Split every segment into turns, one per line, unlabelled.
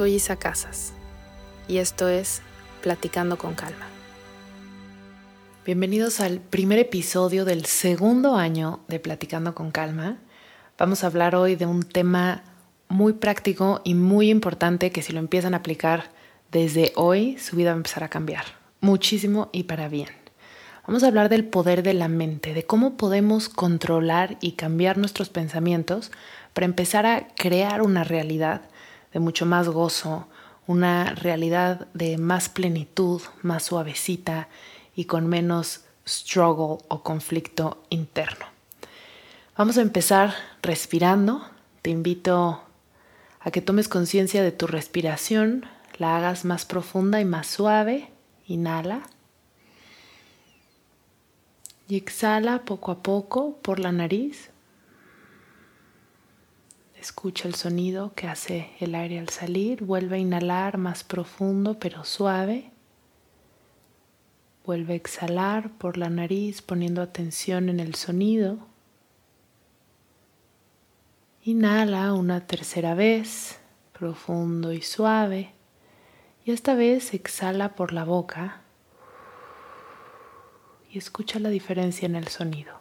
Soy Isa Casas y esto es Platicando con Calma. Bienvenidos al primer episodio del segundo año de Platicando con Calma. Vamos a hablar hoy de un tema muy práctico y muy importante que si lo empiezan a aplicar desde hoy, su vida va a empezar a cambiar muchísimo y para bien. Vamos a hablar del poder de la mente, de cómo podemos controlar y cambiar nuestros pensamientos para empezar a crear una realidad de mucho más gozo, una realidad de más plenitud, más suavecita y con menos struggle o conflicto interno. Vamos a empezar respirando. Te invito a que tomes conciencia de tu respiración, la hagas más profunda y más suave. Inhala. Y exhala poco a poco por la nariz. Escucha el sonido que hace el aire al salir. Vuelve a inhalar más profundo pero suave. Vuelve a exhalar por la nariz poniendo atención en el sonido. Inhala una tercera vez, profundo y suave. Y esta vez exhala por la boca y escucha la diferencia en el sonido.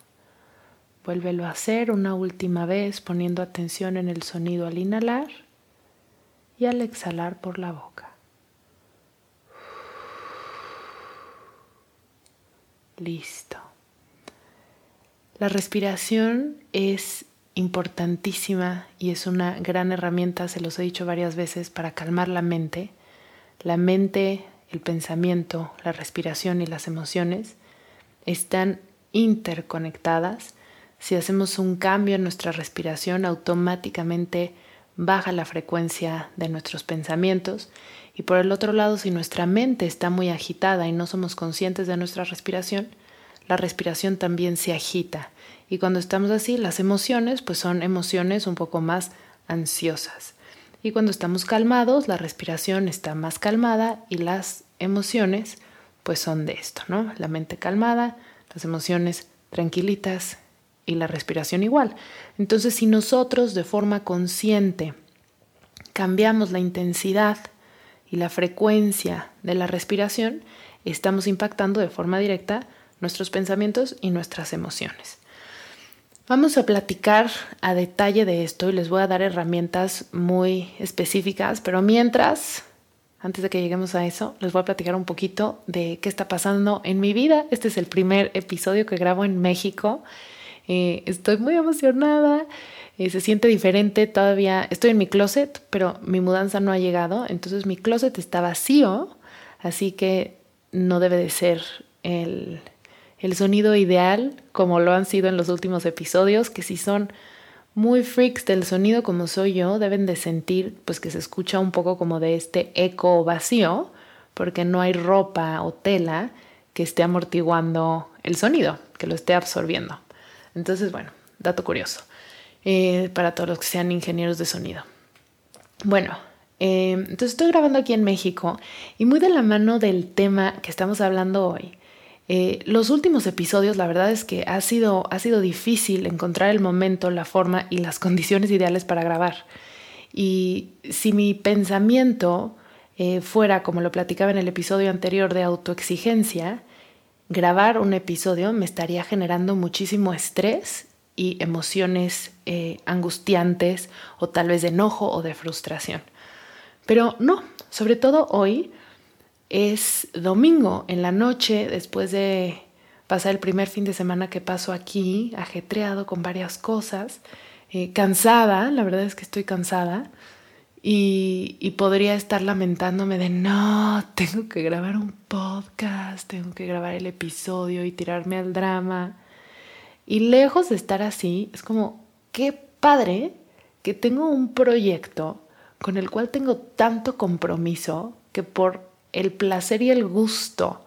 Vuélvelo a hacer una última vez poniendo atención en el sonido al inhalar y al exhalar por la boca. Listo. La respiración es importantísima y es una gran herramienta, se los he dicho varias veces, para calmar la mente. La mente, el pensamiento, la respiración y las emociones están interconectadas si hacemos un cambio en nuestra respiración, automáticamente baja la frecuencia de nuestros pensamientos. Y por el otro lado, si nuestra mente está muy agitada y no somos conscientes de nuestra respiración, la respiración también se agita. Y cuando estamos así, las emociones pues son emociones un poco más ansiosas. Y cuando estamos calmados, la respiración está más calmada y las emociones pues son de esto, ¿no? La mente calmada, las emociones tranquilitas y la respiración igual. Entonces, si nosotros de forma consciente cambiamos la intensidad y la frecuencia de la respiración, estamos impactando de forma directa nuestros pensamientos y nuestras emociones. Vamos a platicar a detalle de esto y les voy a dar herramientas muy específicas, pero mientras, antes de que lleguemos a eso, les voy a platicar un poquito de qué está pasando en mi vida. Este es el primer episodio que grabo en México eh, estoy muy emocionada. Eh, se siente diferente todavía. Estoy en mi closet, pero mi mudanza no ha llegado. Entonces mi closet está vacío. Así que no debe de ser el, el sonido ideal como lo han sido en los últimos episodios, que si son muy freaks del sonido como soy yo, deben de sentir pues que se escucha un poco como de este eco vacío, porque no hay ropa o tela que esté amortiguando el sonido, que lo esté absorbiendo. Entonces, bueno, dato curioso eh, para todos los que sean ingenieros de sonido. Bueno, eh, entonces estoy grabando aquí en México y muy de la mano del tema que estamos hablando hoy. Eh, los últimos episodios, la verdad es que ha sido, ha sido difícil encontrar el momento, la forma y las condiciones ideales para grabar. Y si mi pensamiento fuera, como lo platicaba en el episodio anterior, de autoexigencia, grabar un episodio me estaría generando muchísimo estrés y emociones eh, angustiantes o tal vez de enojo o de frustración. Pero no, sobre todo hoy es domingo en la noche después de pasar el primer fin de semana que paso aquí, ajetreado con varias cosas, eh, cansada, la verdad es que estoy cansada. Y, podría estar lamentándome de no, tengo que grabar un podcast, tengo que grabar el episodio y tirarme al drama. Y lejos de estar así, es como, qué padre que tengo un proyecto con el cual tengo tanto compromiso que por el placer y el gusto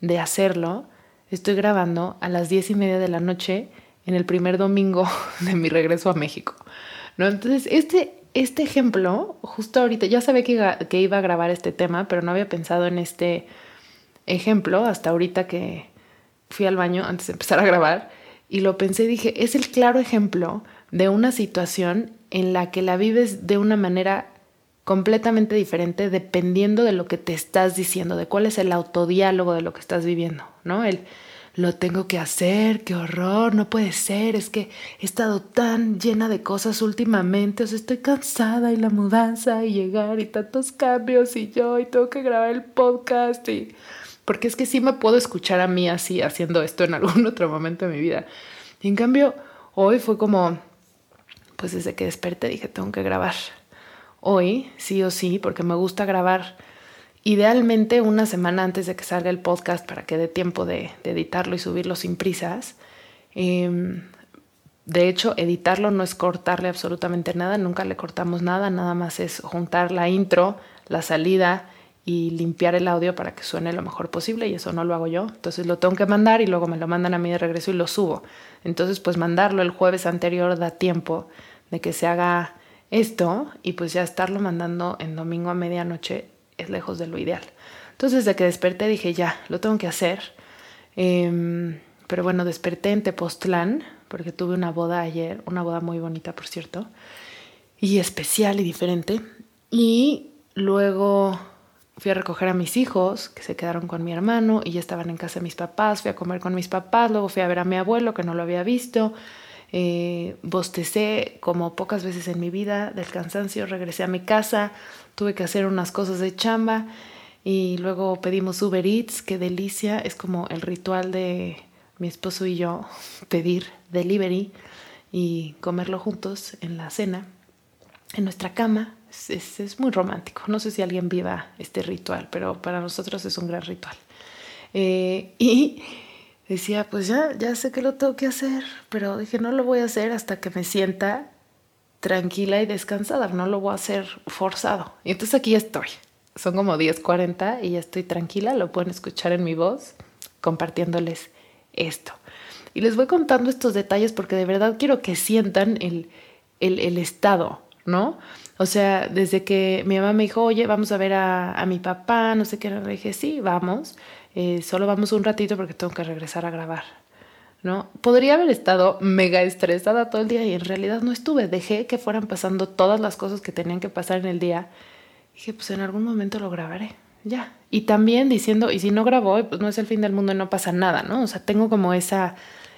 de hacerlo, estoy grabando a las diez y media de la noche en el primer domingo de mi regreso a México. ¿no? Entonces, este, este ejemplo, justo ahorita, ya sabía que iba, que iba a grabar este tema, pero no había pensado en este ejemplo hasta ahorita que fui al baño antes de empezar a grabar y lo pensé y dije, es el claro ejemplo de una situación en la que la vives de una manera completamente diferente dependiendo de lo que te estás diciendo, de cuál es el autodiálogo de lo que estás viviendo, ¿no? El lo tengo que hacer, qué horror, no puede ser, es que he estado tan llena de cosas últimamente, o sea, estoy cansada y la mudanza y llegar y tantos cambios y yo y tengo que grabar el podcast y porque es que sí me puedo escuchar a mí así haciendo esto en algún otro momento de mi vida. Y en cambio, hoy fue como pues desde que desperté dije, tengo que grabar hoy, sí o sí, porque me gusta grabar idealmente una semana antes de que salga el podcast para que dé tiempo de, editarlo y subirlo sin prisas. Em, de hecho, editarlo no es cortarle absolutamente nada, nunca le cortamos nada, nada más es juntar la intro, la salida y limpiar el audio para que suene lo mejor posible y eso no lo hago yo. Entonces lo tengo que mandar y luego me lo mandan a mí de regreso y lo subo. Entonces pues mandarlo el jueves anterior da tiempo de que se haga esto y pues ya estarlo mandando en domingo a medianoche lejos de lo ideal. Entonces desde que desperté dije ya, lo tengo que hacer. Em, pero bueno, desperté en Tepoztlán porque tuve una boda ayer, una boda muy bonita por cierto, y especial y diferente. Y luego fui a recoger a mis hijos que se quedaron con mi hermano y ya estaban en casa de mis papás, fui a comer con mis papás, luego fui a ver a mi abuelo que no lo había visto eh, bostecé como pocas veces en mi vida del cansancio, regresé a mi casa, tuve que hacer unas cosas de chamba y luego pedimos Uber Eats, qué delicia, es como el ritual de mi esposo y yo pedir delivery y comerlo juntos en la cena, en nuestra cama. Es, es, muy romántico. No sé si alguien viva este ritual, pero para nosotros es un gran ritual. Eh, y decía, pues ya, ya sé que lo tengo que hacer, pero dije, no lo voy a hacer hasta que me sienta tranquila y descansada, no lo voy a hacer forzado. Y entonces aquí estoy. Son como 10:40 y ya estoy tranquila, lo pueden escuchar en mi voz compartiéndoles esto. Y les voy contando estos detalles porque de verdad quiero que sientan el, el, estado, ¿no? O sea, desde que mi mamá me dijo, oye, vamos a ver a, a mi papá, no sé qué, le dije, sí, vamos. Eh, solo vamos un ratito porque tengo que regresar a grabar. ¿no? Podría haber estado mega estresada todo el día y en realidad no estuve. Dejé que fueran pasando todas las cosas que tenían que pasar en el día. Dije, pues en algún momento lo grabaré. Ya. Y también diciendo, y si no grabo, pues no es el fin del mundo y no pasa nada, ¿no? O sea, tengo como esa,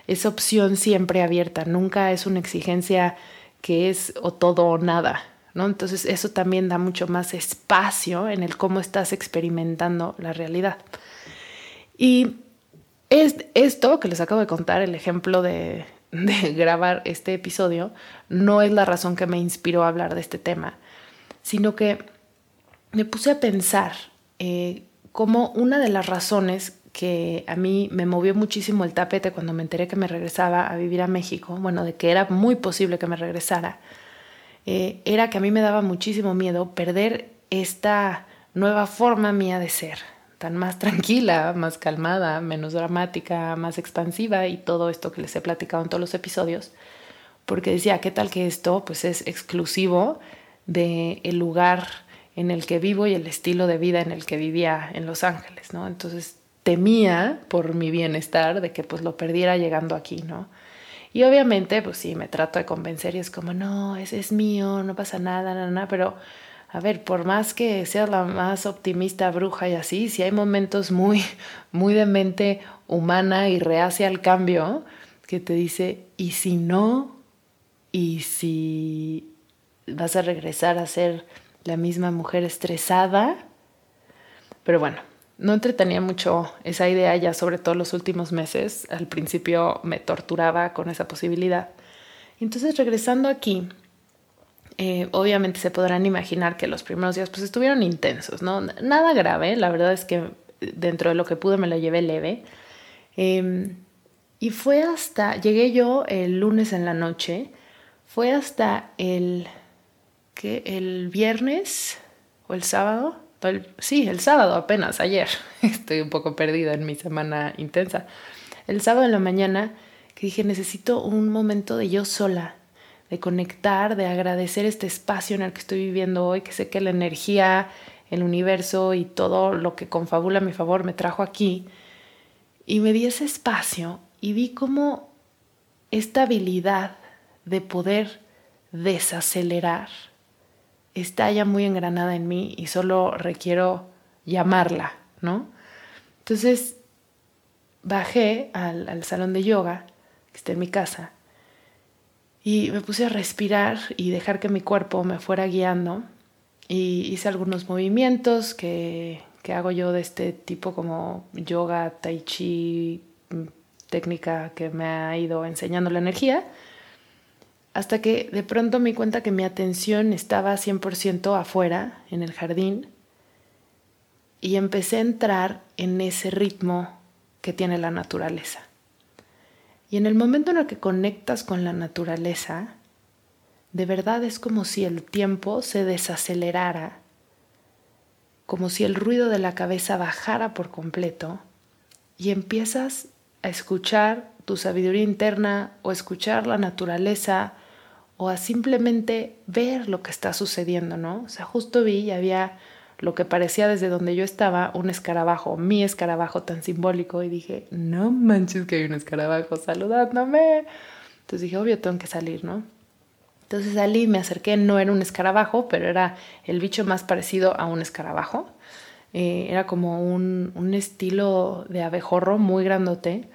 esa opción siempre abierta. Nunca es una exigencia que es o todo o nada, ¿no? Entonces eso también da mucho más espacio en el cómo estás experimentando la realidad. Y es, esto que les acabo de contar, el ejemplo de, grabar este episodio, no es la razón que me inspiró a hablar de este tema, sino que me puse a pensar eh, como una de las razones que a mí me movió muchísimo el tapete cuando me enteré que me regresaba a vivir a México, bueno, de que era muy posible que me regresara, eh, era que a mí me daba muchísimo miedo perder esta nueva forma mía de ser, más tranquila, más calmada, menos dramática, más expansiva y todo esto que les he platicado en todos los episodios, porque decía, ¿qué tal que esto pues es exclusivo del el lugar en el que vivo y el estilo de vida en el que vivía en Los Ángeles, ¿no? Entonces temía por mi bienestar de que pues lo perdiera llegando aquí, ¿no? Y obviamente, pues sí, me trato de convencer y es como, no, ese es mío, no pasa nada, nada, nada, pero a ver, por más que seas la más optimista, bruja y así, si hay momentos muy, muy de mente humana y reacia al cambio, que te dice, ¿y si no? ¿Y si vas a regresar a ser la misma mujer estresada? Pero bueno, no entretenía mucho esa idea ya sobre todo los últimos meses. Al principio me torturaba con esa posibilidad. Entonces regresando aquí, eh, obviamente se podrán imaginar que los primeros días pues estuvieron intensos, ¿no? Nada grave, la verdad es que dentro de lo que pude me lo llevé leve. Em, y fue hasta, llegué yo el lunes en la noche, fue hasta el, ¿qué? El viernes o el sábado, sí, el sábado apenas, ayer. Estoy un poco perdida en mi semana intensa. El sábado en la mañana que dije, necesito un momento de yo sola, de conectar, de agradecer este espacio en el que estoy viviendo hoy, que sé que la energía, el universo y todo lo que confabula a mi favor me trajo aquí. Y me di ese espacio y vi cómo esta habilidad de poder desacelerar está ya muy engranada en mí y solo requiero llamarla, ¿no? Entonces bajé al, salón de yoga, que está en mi casa, y me puse a respirar y dejar que mi cuerpo me fuera guiando. Y hice algunos movimientos que, que hago yo de este tipo como yoga, tai chi, mm, técnica que me ha ido enseñando la energía hasta que de pronto me di cuenta que mi atención estaba 100% afuera, en el jardín, y empecé a entrar en ese ritmo que tiene la naturaleza. Y en el momento en el que conectas con la naturaleza, de verdad es como si el tiempo se desacelerara, como si el ruido de la cabeza bajara por completo y empiezas a escuchar tu sabiduría interna o escuchar la naturaleza o a simplemente ver lo que está sucediendo, ¿no? O sea, justo vi y había lo que parecía desde donde yo estaba un escarabajo, mi escarabajo tan simbólico y dije, no manches que hay un escarabajo saludándome. Entonces dije, obvio, tengo que salir, ¿no? Entonces salí, me acerqué, no era un escarabajo, pero era el bicho más parecido a un escarabajo. Eh, era como un, un, estilo de abejorro muy grandote.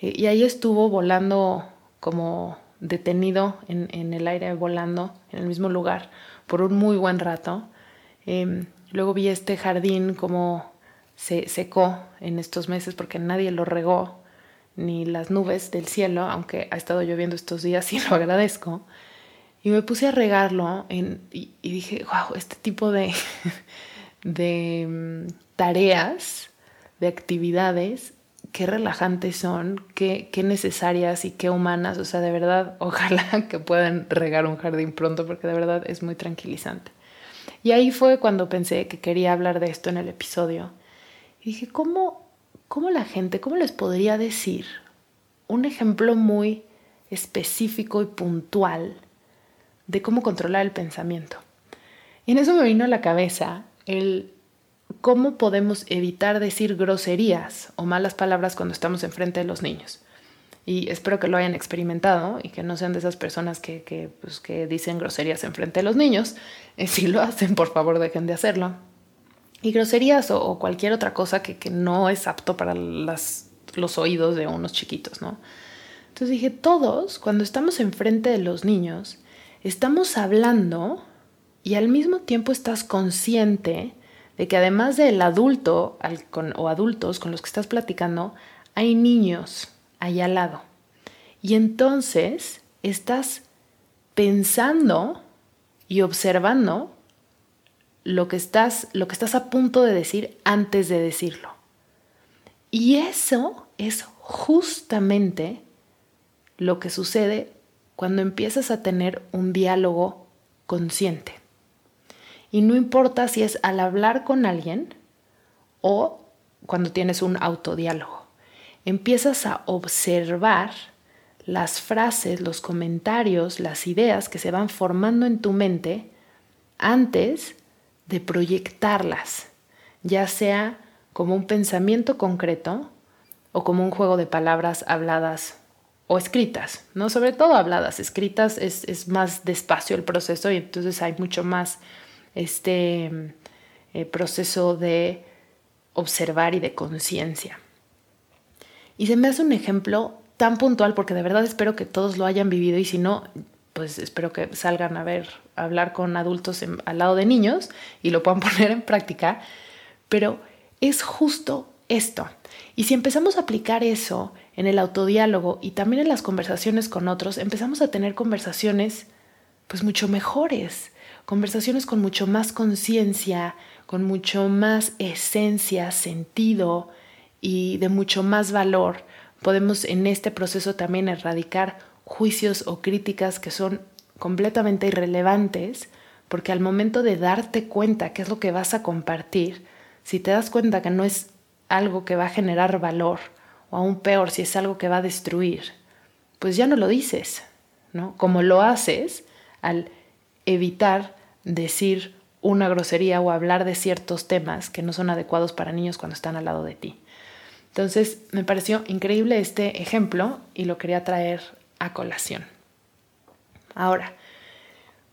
Eh, y ahí estuvo volando como detenido en, el aire volando en el mismo lugar por un muy buen rato. Em, luego vi este jardín como se secó en estos meses porque nadie lo regó, ni las nubes del cielo, aunque ha estado lloviendo estos días y lo agradezco. Y me puse a regarlo y, dije, wow, este tipo de, de mm, tareas, de actividades, qué relajantes son, qué, qué necesarias y qué humanas. O sea, de verdad, ojalá que puedan regar un jardín pronto porque de verdad es muy tranquilizante. Y ahí fue cuando pensé que quería hablar de esto en el episodio. Y dije, ¿cómo, cómo la gente, cómo les podría decir un ejemplo muy específico y puntual de cómo controlar el pensamiento? Y en eso me vino a la cabeza el ¿cómo podemos evitar decir groserías o malas palabras cuando estamos enfrente de los niños? Y espero que lo hayan experimentado y que no sean de esas personas que, que, pues, dicen groserías enfrente de los niños. Eh, si lo hacen, por favor, dejen de hacerlo. Y groserías o, cualquier otra cosa que, que, no es apto para las, los oídos de unos chiquitos, ¿no? Entonces dije, todos, cuando estamos enfrente de los niños, estamos hablando y al mismo tiempo estás consciente de que además del adulto o adultos con los que estás platicando, hay niños ahí al lado. Y entonces estás pensando y observando lo que estás, lo que estás a punto de decir antes de decirlo. Y eso es justamente lo que sucede cuando empiezas a tener un diálogo consciente. Y no importa si es al hablar con alguien o cuando tienes un autodiálogo. Empiezas a observar las frases, los comentarios, las ideas que se van formando en tu mente antes de proyectarlas, ya sea como un pensamiento concreto o como un juego de palabras habladas o escritas, ¿no? Sobre todo habladas, escritas es, es más despacio el proceso y entonces hay mucho más este eh, proceso de observar y de conciencia. Y se me hace un ejemplo tan puntual porque de verdad espero que todos lo hayan vivido y si no, pues espero que salgan a ver, a hablar con adultos al lado de niños y lo puedan poner en práctica. Pero es justo esto. Y si empezamos a aplicar eso en el autodiálogo y también en las conversaciones con otros, empezamos a tener conversaciones pues mucho mejores, conversaciones con mucho más conciencia, con mucho más esencia, sentido y de mucho más valor. Podemos en este proceso también erradicar juicios o críticas que son completamente irrelevantes, porque al momento de darte cuenta qué es lo que vas a compartir, si te das cuenta que no es algo que va a generar valor, o aún peor, si es algo que va a destruir, pues ya no lo dices, ¿no? Como lo haces al evitar decir una grosería o hablar de ciertos temas que no son adecuados para niños cuando están al lado de ti. Entonces, me pareció increíble este ejemplo y lo quería traer a colación. Ahora,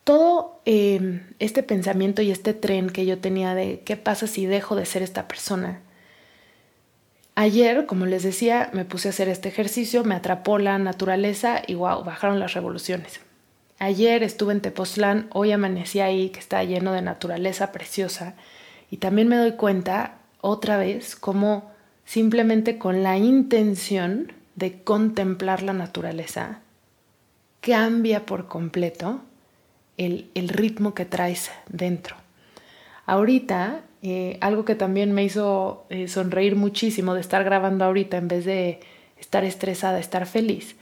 todo em, este pensamiento y este tren que yo tenía de qué pasa si dejo de ser esta persona, Ayer, como les decía, me puse a hacer este ejercicio, me atrapó la naturaleza y wow, bajaron las revoluciones. Ayer estuve en Tepoztlán, hoy amanecí ahí, que está lleno de naturaleza preciosa, y también me doy cuenta otra vez cómo simplemente con la intención de contemplar la naturaleza, cambia por completo el, el ritmo que traes dentro. Ahorita eh, algo que también me hizo eh, sonreír muchísimo de estar grabando ahorita en vez de estar estresada, estar feliz,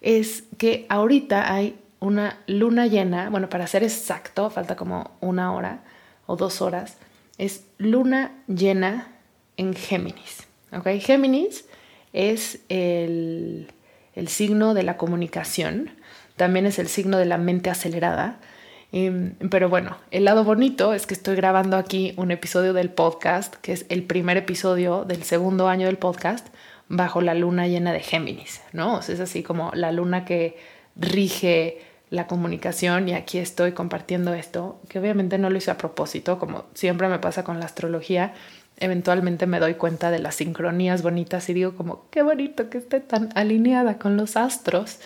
es que ahorita hay una luna llena, bueno, para ser exacto, falta como una hora o dos horas, es luna llena en Géminis. ¿Ok? Géminis es el, el signo de la comunicación, también es el signo de la mente acelerada, Em, pero bueno, el lado bonito es que estoy grabando aquí un episodio del podcast, que es el primer episodio del segundo año del podcast, bajo la luna llena de Géminis, ¿no? Es así como la luna que rige la comunicación y aquí estoy compartiendo esto, que obviamente no lo hice a propósito, como siempre me pasa con la astrología, eventualmente me doy cuenta de las sincronías bonitas y digo como, qué bonito que esté tan alineada con los astros,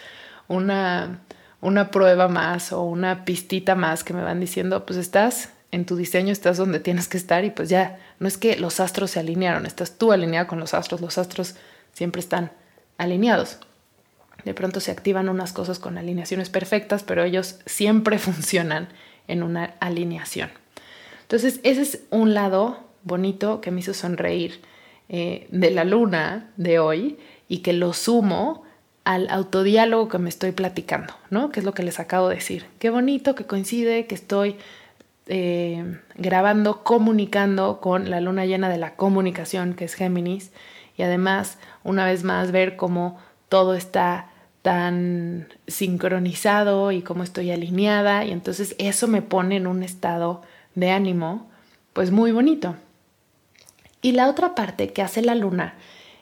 una una prueba más o una pistita más que me van diciendo, pues estás en tu diseño, estás donde tienes que estar y pues ya, no es que los astros se alinearon, estás tú alineado con los astros, los astros siempre están alineados. De pronto se activan unas cosas con alineaciones perfectas, pero ellos siempre funcionan en una alineación. Entonces, ese es un lado bonito que me hizo sonreír eh, de la luna de hoy y que lo sumo al autodiálogo que me estoy platicando, ¿no? Que es lo que les acabo de decir. Qué bonito que coincide que estoy eh, grabando, comunicando con la luna llena de la comunicación, que es Géminis, y además, una vez más, ver cómo todo está tan sincronizado y cómo estoy alineada, y entonces eso me pone en un estado de ánimo, pues muy bonito. Y la otra parte que hace la luna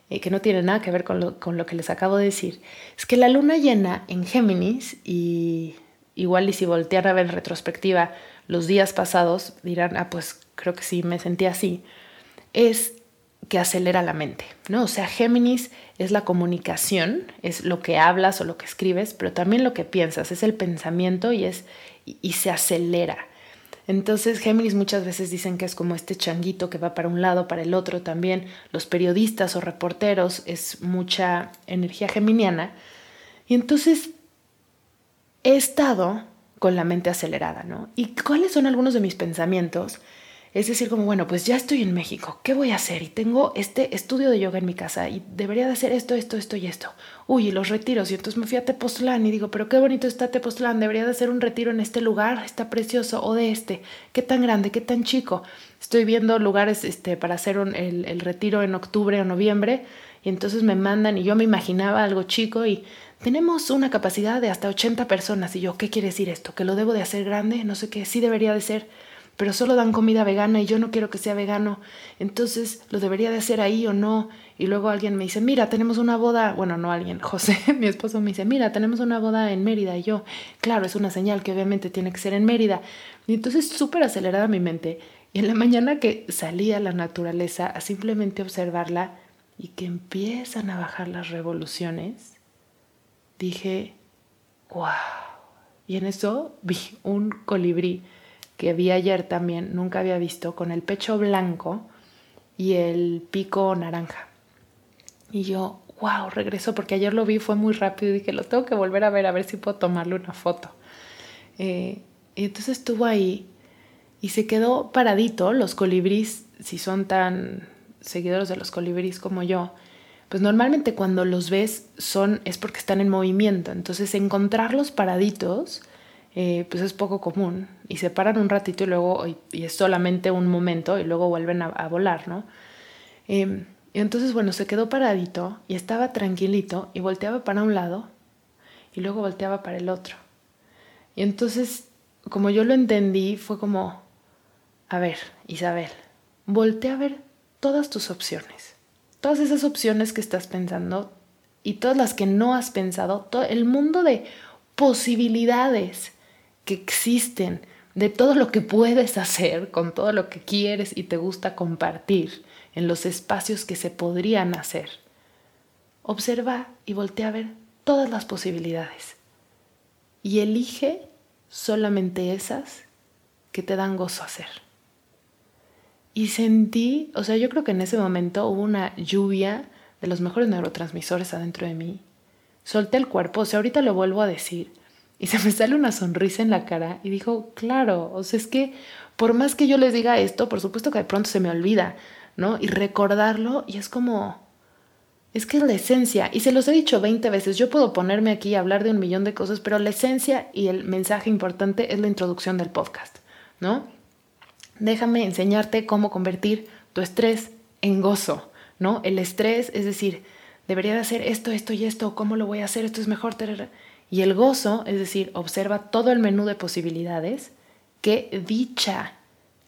eh, que no tiene nada que ver con lo, con lo que les acabo de decir, es que la luna llena en Géminis, y igual y si voltean a ver en retrospectiva los días pasados, dirán, ah, pues creo que sí, me sentí así, es que acelera la mente, ¿no? O sea, Géminis es la comunicación, es lo que hablas o lo que escribes, pero también lo que piensas, es el pensamiento y, es, y se acelera. Entonces Géminis muchas veces dicen que es como este changuito que va para un lado, para el otro también. Los periodistas o reporteros es mucha energía geminiana. Y entonces he estado con la mente acelerada, ¿no? ¿Y cuáles son algunos de mis pensamientos? Es decir, como, bueno, pues ya estoy en México, ¿qué voy a hacer? Y tengo este estudio de yoga en mi casa y debería de hacer esto, esto, esto y esto. Uy, y los retiros. Y entonces me fui a Tepoztlán y digo, pero qué bonito está Tepoztlán, debería de hacer un retiro en este lugar, está precioso, o de este, qué tan grande, qué tan chico. Estoy viendo lugares este, para hacer el, el retiro en octubre o noviembre y entonces me mandan y yo me imaginaba algo chico y tenemos una capacidad de hasta 80 personas. Y yo, ¿qué quiere decir esto? ¿Que lo debo de hacer grande? No sé qué, sí debería de ser pero solo dan comida vegana y yo no quiero que sea vegano, entonces lo debería de hacer ahí o no. Y luego alguien me dice, mira, tenemos una boda, bueno, no alguien, José, mi esposo me dice, mira, tenemos una boda en Mérida. Y yo, claro, es una señal que obviamente tiene que ser en Mérida. Y entonces súper acelerada mi mente. Y en la mañana que salí a la naturaleza a simplemente observarla y que empiezan a bajar las revoluciones, dije, wow. Y en eso vi un colibrí que vi ayer también, nunca había visto, con el pecho blanco y el pico naranja. Y yo, wow, regresó porque ayer lo vi, fue muy rápido y dije, lo tengo que volver a ver, a ver si puedo tomarle una foto. Eh, y entonces estuvo ahí y se quedó paradito. Los colibríes, si son tan seguidores de los colibríes como yo, pues normalmente cuando los ves son es porque están en movimiento. Entonces encontrarlos paraditos eh, pues es poco común y se paran un ratito y luego y es solamente un momento y luego vuelven a, volar, ¿no? Em, y entonces, bueno, se quedó paradito y estaba tranquilito y volteaba para un lado y luego volteaba para el otro. Y entonces, como yo lo entendí, fue como, a ver, Isabel, voltea a ver todas tus opciones, todas esas opciones que estás pensando y todas las que no has pensado, todo el mundo de posibilidades que existen, de todo lo que puedes hacer con todo lo que quieres y te gusta compartir en los espacios que se podrían hacer. Observa y voltea a ver todas las posibilidades y elige solamente esas que te dan gozo hacer. Y sentí, o sea, yo creo que en ese momento hubo una lluvia de los mejores neurotransmisores adentro de mí. Solté el cuerpo, o sea, ahorita lo vuelvo a decir, y se me sale una sonrisa en la cara y dijo, claro, o sea, es que por más que yo les diga esto, por supuesto que de pronto se me olvida, ¿no? Y recordarlo y es como, es que es la esencia, y se los he dicho 20 veces, yo puedo ponerme aquí y hablar de un millón de cosas, pero la esencia y el mensaje importante es la introducción del podcast, ¿no? Déjame enseñarte cómo convertir tu estrés en gozo, ¿no? El estrés, es decir, debería de hacer esto, esto y esto, ¿cómo lo voy a hacer? Esto es mejor. Y el gozo, es decir, observa todo el menú de posibilidades. Qué dicha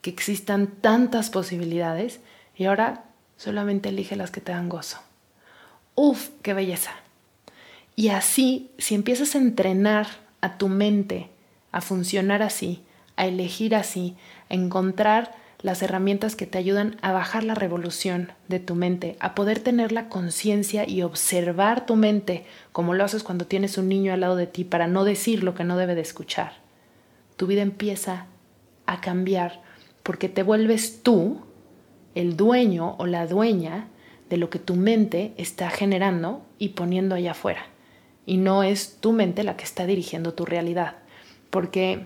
que existan tantas posibilidades y ahora solamente elige las que te dan gozo. Uf, qué belleza. Y así, si empiezas a entrenar a tu mente a funcionar así, a elegir así, a encontrar las herramientas que te ayudan a bajar la revolución de tu mente, a poder tener la conciencia y observar tu mente como lo haces cuando tienes un niño al lado de ti para no decir lo que no debe de escuchar. Tu vida empieza a cambiar porque te vuelves tú el dueño o la dueña de lo que tu mente está generando y poniendo allá afuera. Y no es tu mente la que está dirigiendo tu realidad. Porque,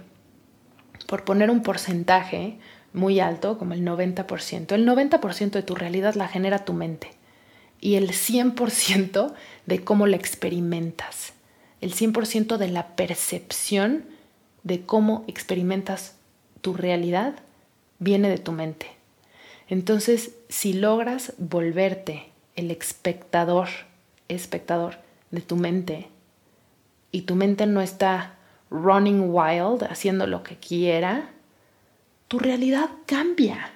por poner un porcentaje, muy alto, como el 90%. El 90% de tu realidad la genera tu mente y el 100% de cómo la experimentas. El 100% de la percepción de cómo experimentas tu realidad viene de tu mente. Entonces, si logras volverte el espectador, espectador de tu mente, y tu mente no está running wild, haciendo lo que quiera, tu realidad cambia.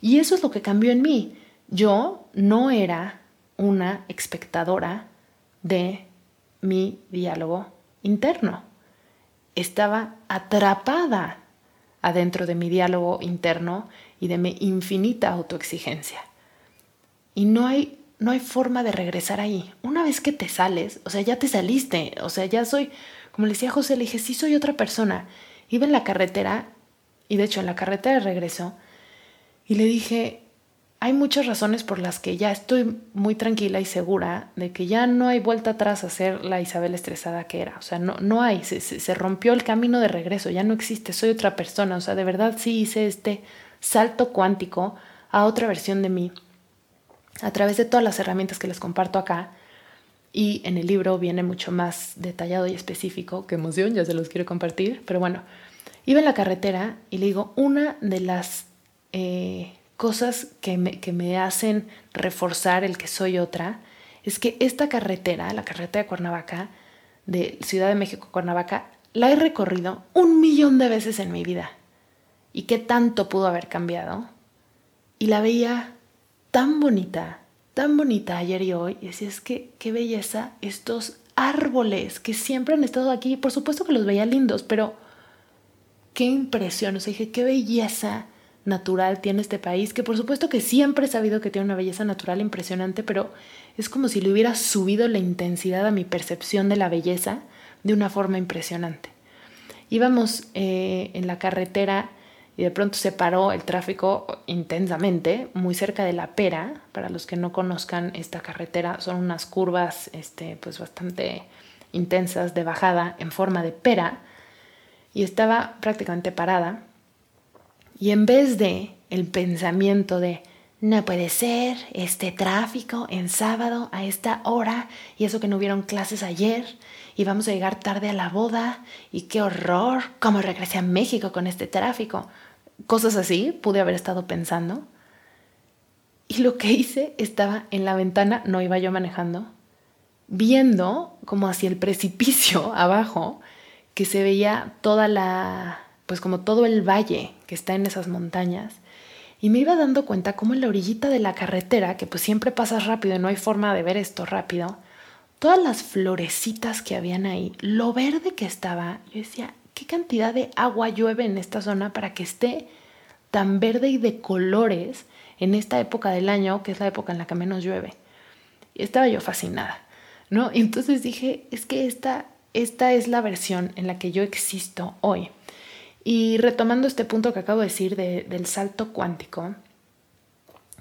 Y eso es lo que cambió en mí. Yo no era una espectadora de mi diálogo interno. Estaba atrapada adentro de mi diálogo interno y de mi infinita autoexigencia. Y no hay, no hay forma de regresar ahí. Una vez que te sales, o sea, ya te saliste, o sea, ya soy, como le decía José, le dije, sí soy otra persona. Iba en la carretera y de hecho en la carretera de regreso, y le dije, hay muchas razones por las que ya estoy muy tranquila y segura de que ya no hay vuelta atrás a ser la Isabel estresada que era. O sea, no, no hay, se, se rompió el camino de regreso, ya no existe, soy otra persona. O sea, de verdad sí hice este salto cuántico a otra versión de mí a través de todas las herramientas que les comparto acá. Y en el libro viene mucho más detallado y específico. Qué emoción, ya se los quiero compartir. Pero bueno, Iba en la carretera y le digo, una de las eh, cosas que me, que me hacen reforzar el que soy otra es que esta carretera, la carretera de Cuernavaca, de Ciudad de México Cuernavaca, la he recorrido un millón de veces en mi vida. ¿Y qué tanto pudo haber cambiado? Y la veía tan bonita, tan bonita ayer y hoy, y decía, es que qué belleza estos árboles que siempre han estado aquí. Por supuesto que los veía lindos, pero qué impresión, o sea, dije, qué belleza natural tiene este país, que por supuesto que siempre he sabido que tiene una belleza natural impresionante, pero es como si le hubiera subido la intensidad a mi percepción de la belleza de una forma impresionante. Íbamos eh, en la carretera y de pronto se paró el tráfico intensamente muy cerca de la Pera. Para los que no conozcan esta carretera, son unas curvas este, pues bastante intensas de bajada en forma de pera y estaba prácticamente parada. Y en vez de el pensamiento de no puede ser este tráfico en sábado a esta hora y eso que no hubieron clases ayer y vamos a llegar tarde a la boda y qué horror, cómo regresé a México con este tráfico. Cosas así pude haber estado pensando. Y lo que hice estaba en la ventana, no iba yo manejando, viendo como hacia el precipicio abajo, que se veía toda la, pues como todo el valle que está en esas montañas. Y me iba dando cuenta como en la orillita de la carretera, que pues siempre pasas rápido y no hay forma de ver esto rápido, todas las florecitas que habían ahí, lo verde que estaba, yo decía, ¿qué cantidad de agua llueve en esta zona para que esté tan verde y de colores en esta época del año, que es la época en la que menos llueve? Y estaba yo fascinada. ¿no? entonces dije, es que esta, esta es la versión en la que yo existo hoy. Y retomando este punto que acabo de decir del salto cuántico,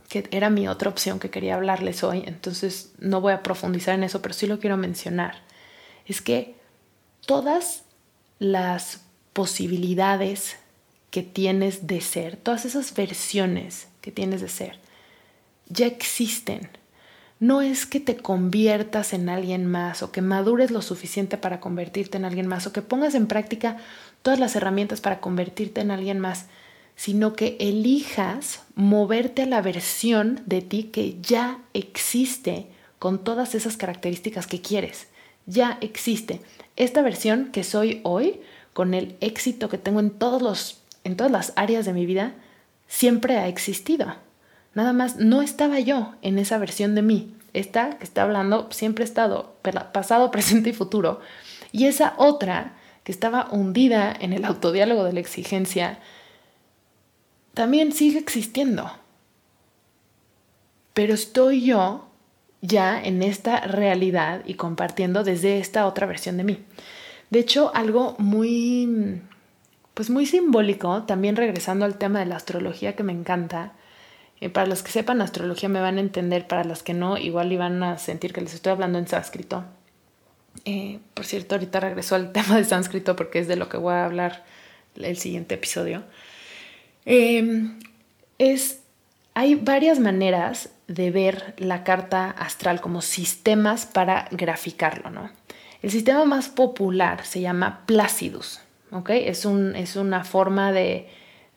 que era mi otra opción que quería hablarles hoy, entonces no voy a profundizar en eso, pero sí lo quiero mencionar, es que todas las posibilidades que tienes de ser, todas esas versiones que tienes de ser, ya existen no es que te conviertas en alguien más o que madures lo suficiente para convertirte en alguien más o que pongas en práctica todas las herramientas para convertirte en alguien más, sino que elijas moverte a la versión de ti que ya existe con todas esas características que quieres. Ya existe. Esta versión que soy hoy, con el éxito que tengo en, todos los, en todas las áreas de mi vida, siempre ha existido. Nada más no estaba yo en esa versión de mí. Esta que está hablando siempre ha estado pasado, presente y futuro. Y esa otra que estaba hundida en el autodiálogo de la exigencia, también sigue existiendo. Pero estoy yo ya en esta realidad y compartiendo desde esta otra versión de mí. De hecho, algo muy, pues muy simbólico, también regresando al tema de la astrología que me encanta, eh, para los que sepan astrología me van a entender, para los que no, igual iban a sentir que les estoy hablando en sánscrito. Eh, por cierto, ahorita regreso al tema de sánscrito porque es de lo que voy a hablar el siguiente episodio. Em, es, hay varias maneras de ver la carta astral como sistemas para graficarlo, ¿no? El sistema más popular se llama Placidus, ¿ok? Es, un, es una forma de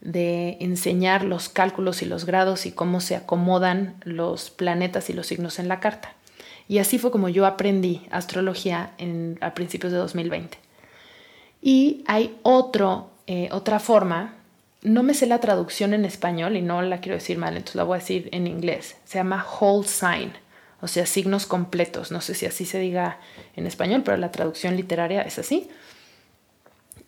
de enseñar los cálculos y los grados y cómo se acomodan los planetas y los signos en la carta. Y así fue como yo aprendí astrología en, a principios de 2020. Y hay otro, eh, otra forma, no me sé la traducción en español y no la quiero decir mal, entonces la voy a decir en inglés. Se llama whole sign, o sea, signos completos. No sé si así se diga en español, pero la traducción literaria es así.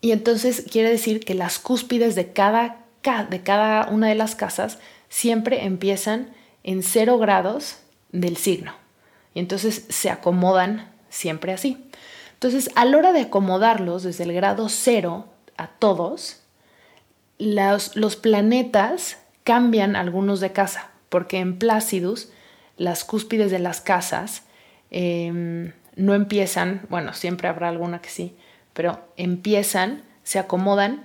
Y entonces quiere decir que las cúspides de cada, de cada una de las casas siempre empiezan en cero grados del signo. Y entonces se acomodan siempre así. Entonces, a la hora de acomodarlos desde el grado cero a todos, los, los planetas cambian algunos de casa, porque en Placidus las cúspides de las casas em, no empiezan, bueno, siempre habrá alguna que sí, pero empiezan, se acomodan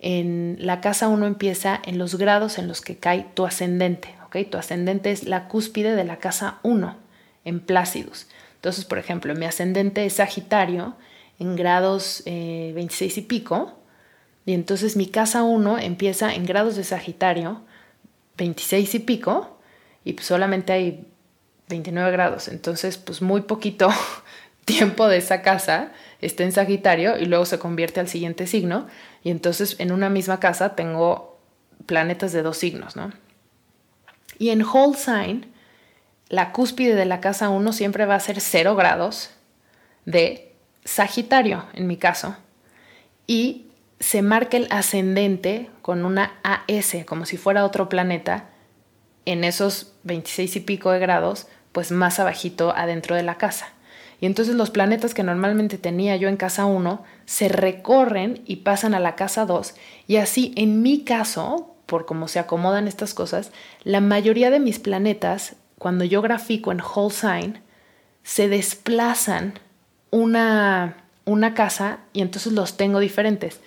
en la casa uno empieza en los grados en los que cae tu ascendente, ¿ok? Tu ascendente es la cúspide de la casa 1 en Plácidus. Entonces, por ejemplo, mi ascendente es Sagitario en grados 26 eh, y pico, y entonces mi casa 1 empieza en grados de Sagitario 26 y pico, y pues solamente hay 29 grados, entonces pues muy poquito tiempo de esa casa está en Sagitario y luego se convierte al siguiente signo. Y entonces en una misma casa tengo planetas de dos signos, ¿no? Y en whole sign, la cúspide de la casa 1 siempre va a ser 0 grados de Sagitario, en mi caso. Y se marca el ascendente con una AS, como si fuera otro planeta, en esos 26 y pico de grados, pues más abajito adentro de la casa. Y entonces los planetas que normalmente tenía yo en casa 1 se recorren y pasan a la casa 2. Y así, en mi caso, por cómo se acomodan estas cosas, la mayoría de mis planetas, cuando yo grafico en whole sign, se desplazan una, una casa y entonces los tengo diferentes.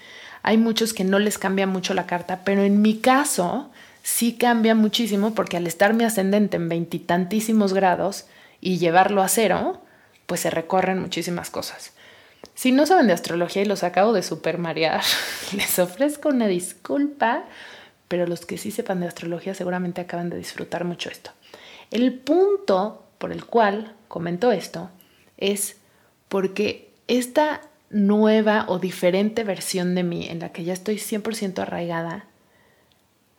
Hay muchos que no les cambia mucho la carta, pero en mi caso sí cambia muchísimo porque al estar mi ascendente en veintitantísimos grados y llevarlo a cero, pues se recorren muchísimas cosas. Si no saben de astrología y los acabo de supermarear, les ofrezco una disculpa, pero los que sí sepan de astrología seguramente acaban de disfrutar mucho esto. El punto por el cual comento esto es porque esta nueva o diferente versión de mí en la que ya estoy 100% arraigada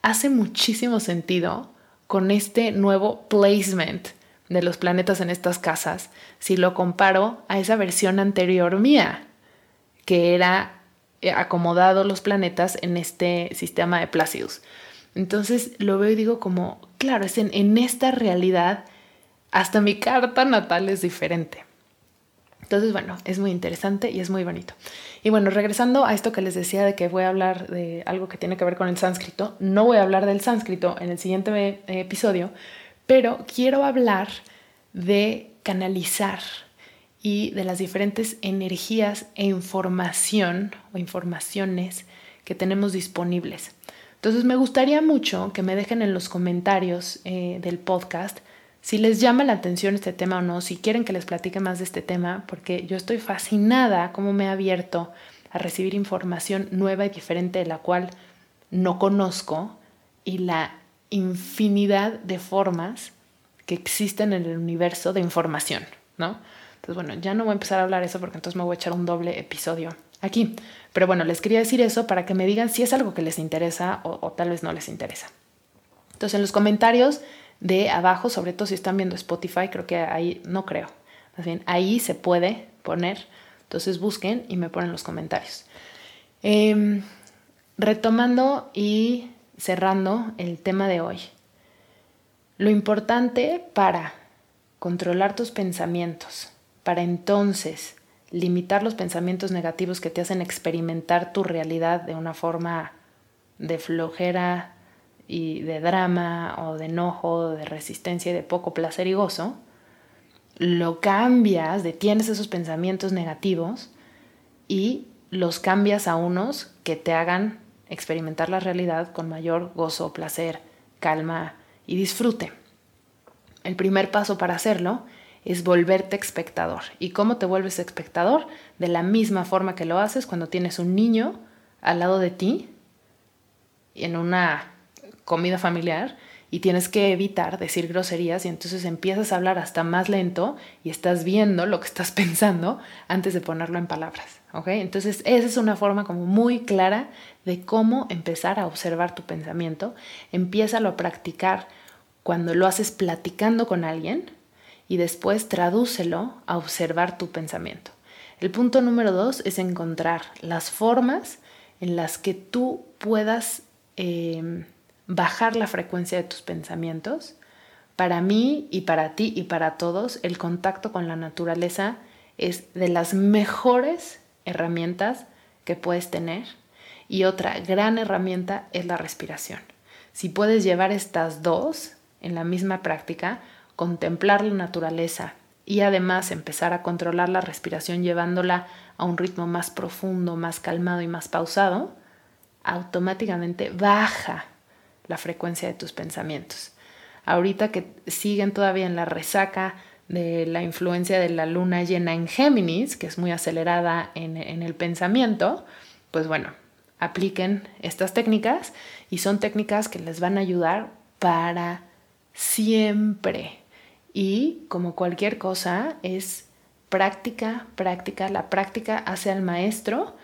hace muchísimo sentido con este nuevo placement de los planetas en estas casas si lo comparo a esa versión anterior mía, que era eh, acomodado los planetas en este sistema de Placidus. Entonces lo veo y digo como, claro, es en, en esta realidad, hasta mi carta natal es diferente. Entonces, bueno, es muy interesante y es muy bonito. Y bueno, regresando a esto que les decía de que voy a hablar de algo que tiene que ver con el sánscrito, no voy a hablar del sánscrito en el siguiente eh, episodio, pero quiero hablar de canalizar y de las diferentes energías e información o informaciones que tenemos disponibles. Entonces me gustaría mucho que me dejen en los comentarios eh, del podcast si les llama la atención este tema o no, si quieren que les platique más de este tema, porque yo estoy fascinada cómo me ha abierto a recibir información nueva y diferente de la cual no conozco y la infinidad de formas que existen en el universo de información, ¿no? Entonces, bueno, ya no voy a empezar a hablar eso porque entonces me voy a echar un doble episodio aquí. Pero bueno, les quería decir eso para que me digan si es algo que les interesa o, tal vez no les interesa. Entonces, en los comentarios de abajo, sobre todo si están viendo Spotify, creo que ahí, no creo, más bien ahí se puede poner, entonces busquen y me ponen los comentarios. Em, retomando y cerrando el tema de hoy, lo importante para controlar tus pensamientos, para entonces limitar los pensamientos negativos que te hacen experimentar tu realidad de una forma de flojera, y de drama o de enojo, de resistencia y de poco placer y gozo, lo cambias, detienes esos pensamientos negativos y los cambias a unos que te hagan experimentar la realidad con mayor gozo, placer, calma y disfrute. El primer paso para hacerlo es volverte espectador. ¿Y cómo te vuelves espectador? De la misma forma que lo haces cuando tienes un niño al lado de ti en una comida familiar y tienes que evitar decir groserías y entonces empiezas a hablar hasta más lento y estás viendo lo que estás pensando antes de ponerlo en palabras. ¿ok? Entonces esa es una forma como muy clara de cómo empezar a observar tu pensamiento. Empiézalo a practicar cuando lo haces platicando con alguien y después tradúcelo a observar tu pensamiento. El punto número dos es encontrar las formas en las que tú puedas eh, bajar la frecuencia de tus pensamientos. Para mí y para ti y para todos, el contacto con la naturaleza es de las mejores herramientas que puedes tener. Y otra gran herramienta es la respiración. Si puedes llevar estas dos en la misma práctica, contemplar la naturaleza y además empezar a controlar la respiración llevándola a un ritmo más profundo, más calmado y más pausado, automáticamente baja la frecuencia de tus pensamientos. Ahorita que siguen todavía en la resaca de la influencia de la luna llena en Géminis, que es muy acelerada en, en el pensamiento, pues bueno, apliquen estas técnicas y son técnicas que les van a ayudar para siempre. Y como cualquier cosa, es práctica, práctica, la práctica hace al maestro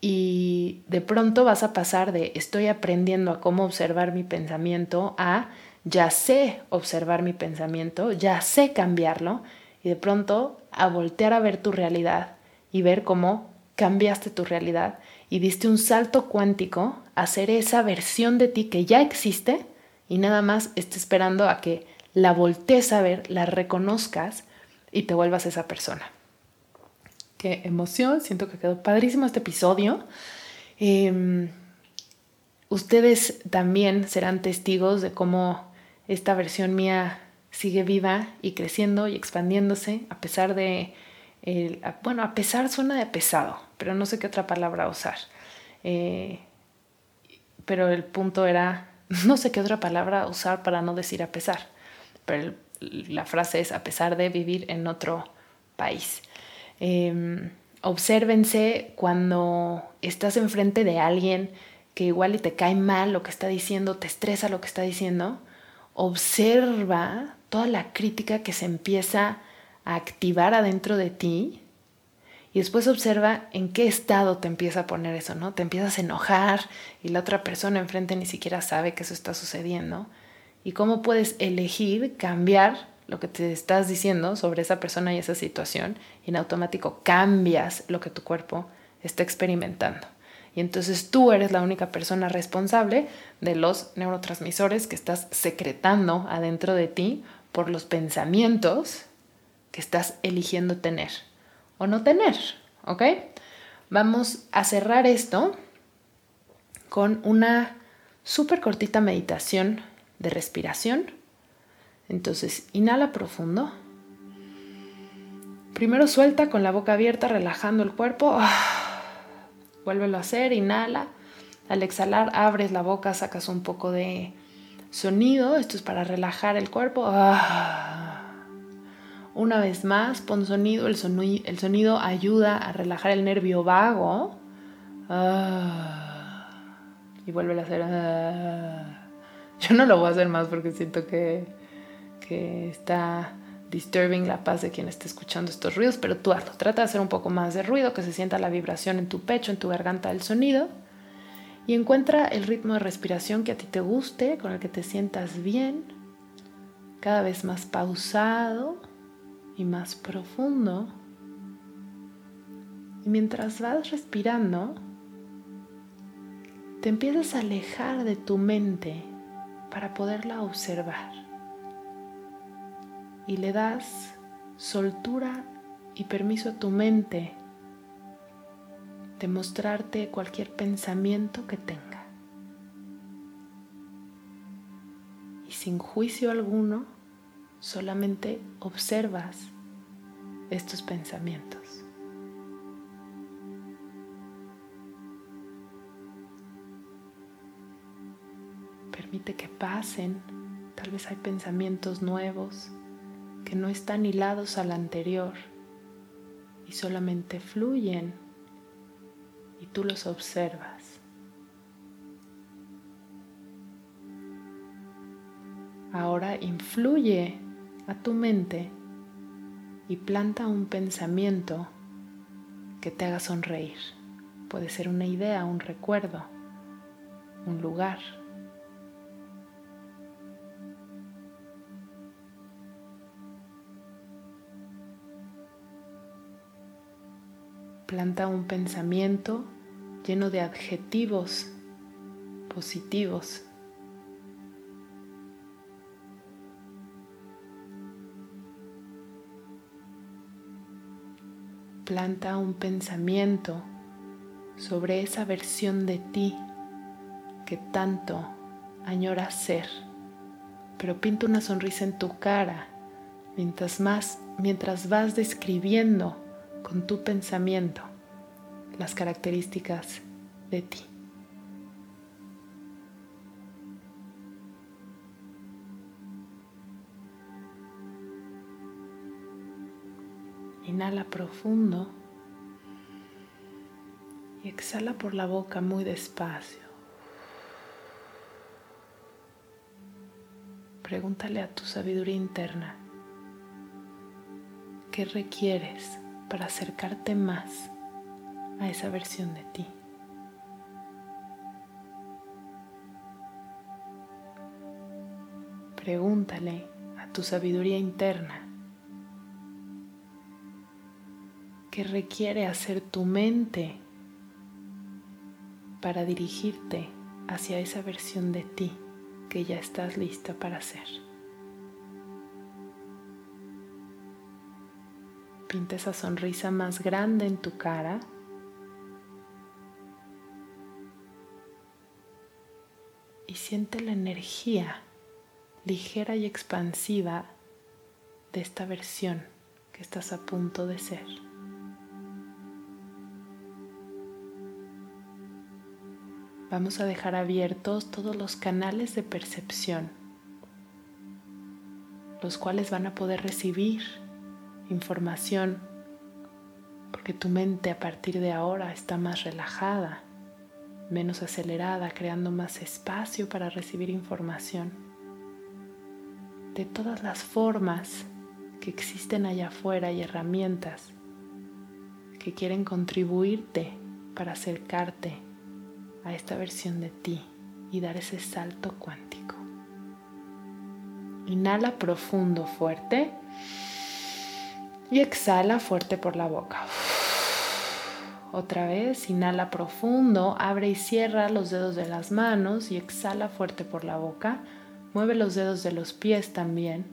y de pronto vas a pasar de estoy aprendiendo a cómo observar mi pensamiento a ya sé observar mi pensamiento, ya sé cambiarlo y de pronto a voltear a ver tu realidad y ver cómo cambiaste tu realidad y diste un salto cuántico a ser esa versión de ti que ya existe y nada más esté esperando a que la voltees a ver, la reconozcas y te vuelvas esa persona. Qué emoción, siento que quedó padrísimo este episodio. Em, ustedes también serán testigos de cómo esta versión mía sigue viva y creciendo y expandiéndose a pesar de, bueno, a pesar suena de pesado, pero no sé qué otra palabra usar. Eh, pero el punto era, no sé qué otra palabra usar para no decir a pesar, pero la frase es a pesar de vivir en otro país. Em, obsérvense cuando estás enfrente de alguien que igual y te cae mal lo que está diciendo, te estresa lo que está diciendo, observa toda la crítica que se empieza a activar adentro de ti y después observa en qué estado te empieza a poner eso, ¿no? Te empiezas a enojar y la otra persona enfrente ni siquiera sabe que eso está sucediendo. Y cómo puedes elegir cambiar lo que te estás diciendo sobre esa persona y esa situación y en automático cambias lo que tu cuerpo está experimentando. Y entonces tú eres la única persona responsable de los neurotransmisores que estás secretando adentro de ti por los pensamientos que estás eligiendo tener o no tener, ¿ok? Vamos a cerrar esto con una súper cortita meditación de respiración. Entonces, inhala profundo. Primero suelta con la boca abierta, relajando el cuerpo. Vuélvelo a hacer, inhala. Al exhalar, abres la boca, sacas un poco de sonido. Esto es para relajar el cuerpo. Una vez más, pon sonido. El, sonido. ayuda a relajar el nervio vago. Y vuelve a hacer. Yo no lo voy a hacer más porque siento que, que está disturbing la paz de quien esté escuchando estos ruidos, pero tú hazlo. Trata de hacer un poco más de ruido, que se sienta la vibración en tu pecho, en tu garganta del sonido. Y encuentra el ritmo de respiración que a ti te guste, con el que te sientas bien, cada vez más pausado y más profundo. Y mientras vas respirando, te empiezas a alejar de tu mente para poderla observar y le das soltura y permiso a tu mente de mostrarte cualquier pensamiento que tenga. Y sin juicio alguno, solamente observas estos pensamientos. Permite que pasen, tal vez hay pensamientos nuevos que no están hilados al anterior y solamente fluyen y tú los observas. Ahora influye a tu mente y planta un pensamiento que te haga sonreír. Puede ser una idea, un recuerdo, un lugar. Planta un pensamiento lleno de adjetivos positivos. Planta un pensamiento sobre esa versión de ti que tanto añoras ser, pero pinta una sonrisa en tu cara mientras más mientras vas describiendo con tu pensamiento las características de ti. Inhala profundo y exhala por la boca muy despacio. Pregúntale a tu sabiduría interna, ¿qué requieres para acercarte más a esa versión de ti. Pregúntale a tu sabiduría interna qué requiere hacer tu mente para dirigirte hacia esa versión de ti que ya estás lista para ser. Pinta esa sonrisa más grande en tu cara. Y siente la energía ligera y expansiva de esta versión que estás a punto de ser. Vamos a dejar abiertos todos los canales de percepción, los cuales van a poder recibir información, porque tu mente a partir de ahora está más relajada, menos acelerada, creando más espacio para recibir información. De todas las formas que existen allá afuera y herramientas que quieren contribuirte para acercarte a esta versión de ti y dar ese salto cuántico. Inhala profundo, fuerte. Y exhala fuerte por la boca. Otra vez, inhala profundo, abre y cierra los dedos de las manos y exhala fuerte por la boca. Mueve los dedos de los pies también.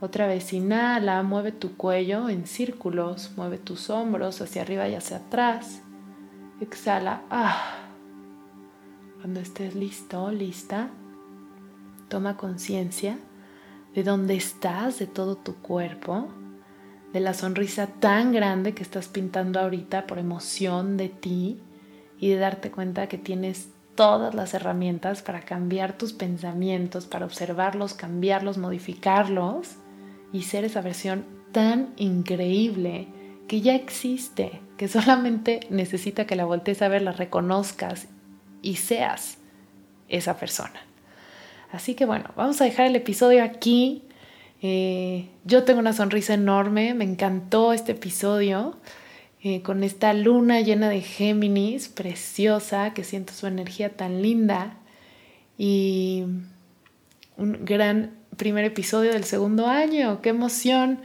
Otra vez, inhala, mueve tu cuello en círculos, mueve tus hombros hacia arriba y hacia atrás. Exhala. Ah. Cuando estés listo, lista, toma conciencia de dónde estás, de todo tu cuerpo de la sonrisa tan grande que estás pintando ahorita por emoción de ti y de darte cuenta que tienes todas las herramientas para cambiar tus pensamientos, para observarlos, cambiarlos, modificarlos y ser esa versión tan increíble que ya existe, que solamente necesita que la voltees a ver, la reconozcas y seas esa persona. Así que bueno, vamos a dejar el episodio aquí. Eh, yo tengo una sonrisa enorme, me encantó este episodio eh, con esta luna llena de Géminis, preciosa, que siento su energía tan linda y un gran primer episodio del segundo año, qué emoción.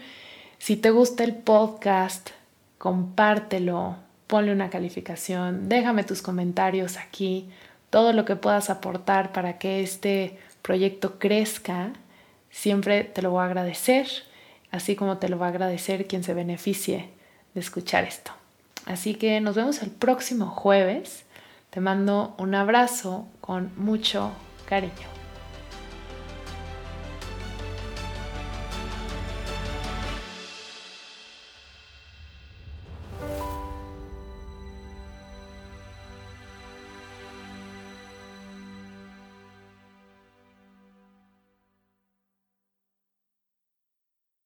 Si te gusta el podcast, compártelo, ponle una calificación, déjame tus comentarios aquí, todo lo que puedas aportar para que este proyecto crezca Siempre te lo voy a agradecer, así como te lo va a agradecer quien se beneficie de escuchar esto. Así que nos vemos el próximo jueves. Te mando un abrazo con mucho cariño.